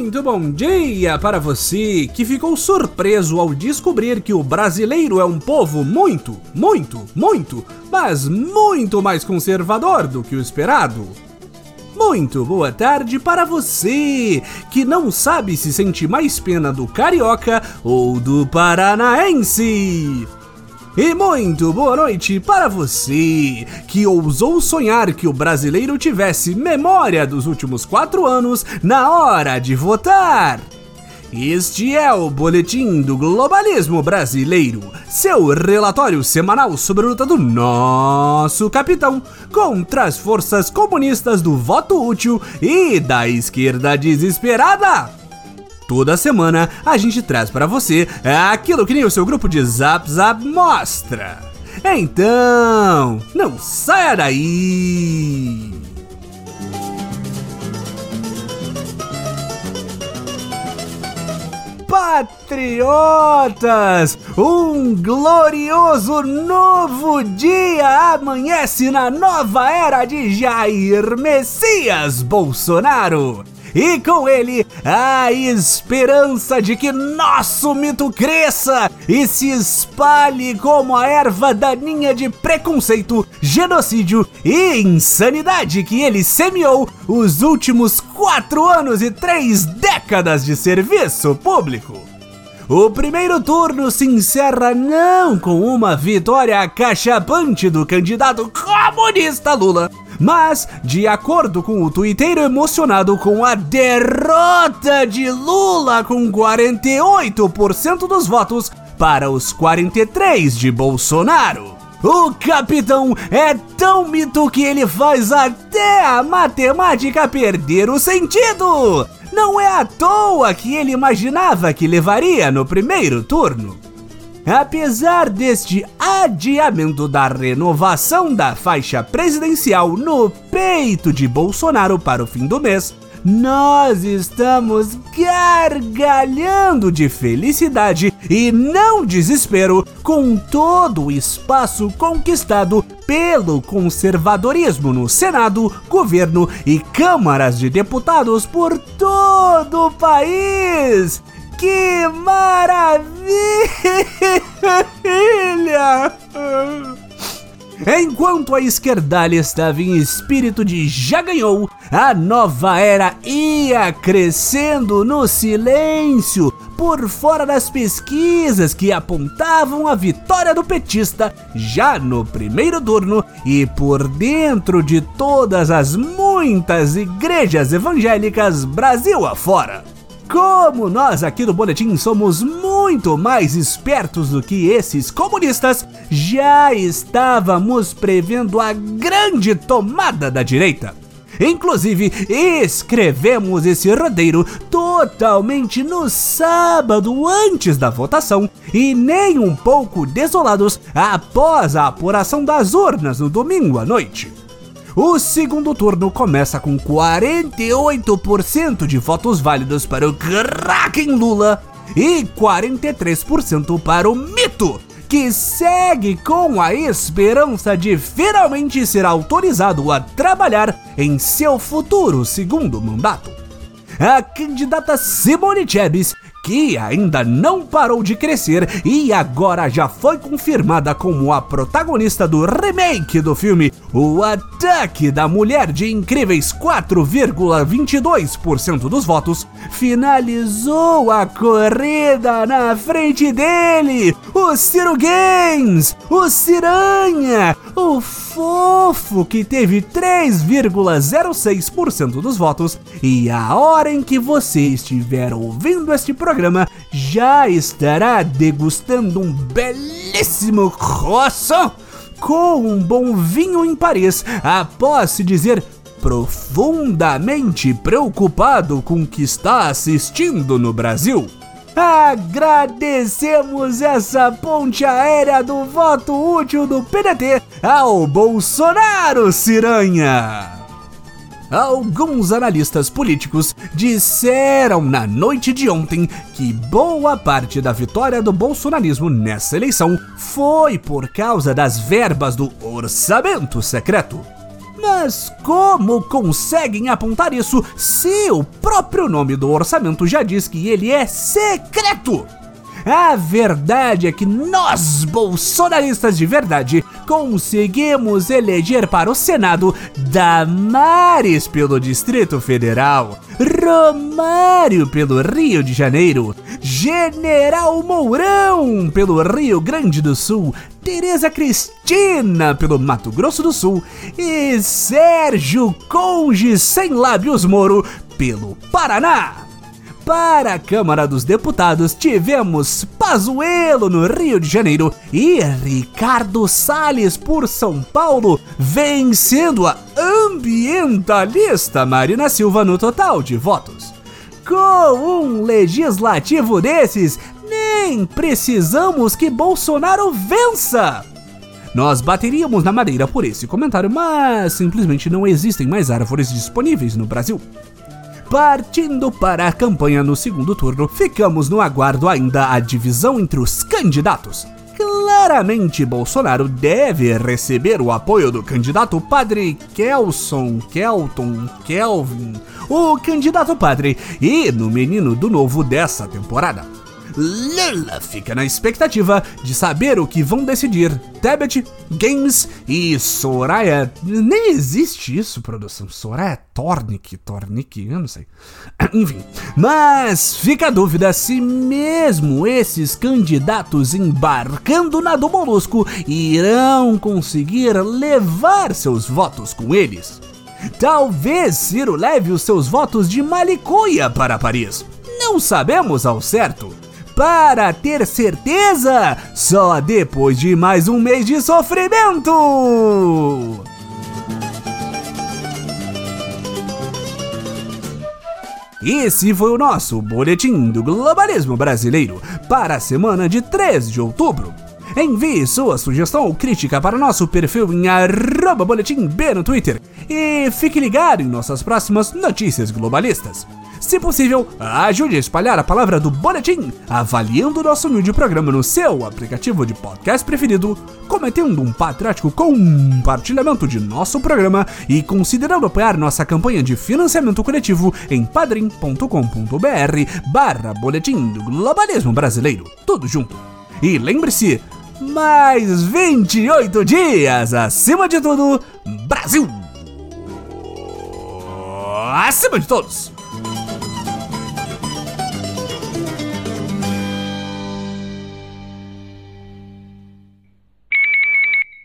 Muito bom dia para você que ficou surpreso ao descobrir que o brasileiro é um povo muito, muito, muito, mas muito mais conservador do que o esperado. Muito boa tarde para você que não sabe se sente mais pena do carioca ou do paranaense. E muito boa noite para você que ousou sonhar que o brasileiro tivesse memória dos últimos quatro anos na hora de votar. Este é o Boletim do Globalismo Brasileiro, seu relatório semanal sobre a luta do nosso capitão contra as forças comunistas do voto útil e da esquerda desesperada. Toda semana a gente traz para você aquilo que nem o seu grupo de Zap Zap mostra. Então, não saia daí! Patriotas! Um glorioso novo dia amanhece na nova era de Jair Messias Bolsonaro! E com ele a esperança de que nosso mito cresça e se espalhe como a erva daninha de preconceito, genocídio e insanidade que ele semeou os últimos quatro anos e três décadas de serviço público. O primeiro turno se encerra não com uma vitória cachapante do candidato comunista Lula, mas, de acordo com o twitteiro emocionado com a derrota de Lula com 48% dos votos para os 43 de Bolsonaro. O capitão é tão mito que ele faz até a matemática perder o sentido. Não é à toa que ele imaginava que levaria no primeiro turno. Apesar deste adiamento da renovação da faixa presidencial no peito de Bolsonaro para o fim do mês, nós estamos gargalhando de felicidade e não desespero com todo o espaço conquistado pelo conservadorismo no Senado, governo e câmaras de deputados por todo o país. Que maravilha! Enquanto a esquerdalha estava em espírito de já ganhou, a nova era ia crescendo no silêncio, por fora das pesquisas que apontavam a vitória do petista já no primeiro turno e por dentro de todas as muitas igrejas evangélicas Brasil afora. Como nós aqui do Boletim somos muito mais espertos do que esses comunistas, já estávamos prevendo a grande tomada da direita. Inclusive, escrevemos esse roteiro totalmente no sábado antes da votação e nem um pouco desolados após a apuração das urnas no domingo à noite. O segundo turno começa com 48% de votos válidos para o Kraken Lula e 43% para o Mito, que segue com a esperança de finalmente ser autorizado a trabalhar em seu futuro segundo mandato. A candidata Simone Chebes que ainda não parou de crescer e agora já foi confirmada como a protagonista do remake do filme O Ataque da Mulher de incríveis. 4,22% dos votos, finalizou a corrida na frente dele, o Ciro Games, o Ciranha, o fofo que teve 3,06% dos votos. E a hora em que você estiver ouvindo este programa programa já estará degustando um belíssimo croissant com um bom vinho em Paris após se dizer profundamente preocupado com o que está assistindo no Brasil. Agradecemos essa ponte aérea do voto útil do PDT ao Bolsonaro Ciranha. Alguns analistas políticos disseram na noite de ontem que boa parte da vitória do bolsonarismo nessa eleição foi por causa das verbas do orçamento secreto. Mas como conseguem apontar isso se o próprio nome do orçamento já diz que ele é secreto? A verdade é que nós, bolsonaristas de verdade, conseguimos eleger para o Senado Damares pelo Distrito Federal, Romário pelo Rio de Janeiro, General Mourão pelo Rio Grande do Sul, Tereza Cristina pelo Mato Grosso do Sul e Sérgio Conge Sem Lábios Moro pelo Paraná. Para a Câmara dos Deputados, tivemos Pazuello no Rio de Janeiro e Ricardo Salles por São Paulo, vencendo a ambientalista Marina Silva no total de votos. Com um legislativo desses, nem precisamos que Bolsonaro vença! Nós bateríamos na madeira por esse comentário, mas simplesmente não existem mais árvores disponíveis no Brasil. Partindo para a campanha no segundo turno, ficamos no aguardo ainda a divisão entre os candidatos. Claramente, Bolsonaro deve receber o apoio do candidato padre Kelson, Kelton, Kelvin, o candidato padre e no menino do novo dessa temporada. Lula fica na expectativa de saber o que vão decidir Tebet, Games e Soraya. Nem existe isso, produção. Soraya Tornik, Tornik, eu não sei. Enfim, mas fica a dúvida se mesmo esses candidatos embarcando na do Molusco irão conseguir levar seus votos com eles. Talvez Ciro leve os seus votos de Malicuia para Paris. Não sabemos ao certo para ter certeza, só depois de mais um mês de sofrimento. Esse foi o nosso Boletim do Globalismo Brasileiro para a semana de 3 de outubro. Envie sua sugestão ou crítica para nosso perfil em arroba boletim B no Twitter e fique ligado em nossas próximas notícias globalistas. Se possível, ajude a espalhar a palavra do Boletim, avaliando nosso humilde programa no seu aplicativo de podcast preferido, cometendo um patriótico compartilhamento de nosso programa e considerando apoiar nossa campanha de financiamento coletivo em padrim.com.br barra Boletim do Globalismo Brasileiro. Tudo junto. E lembre-se, mais 28 dias acima de tudo, Brasil! Acima de todos!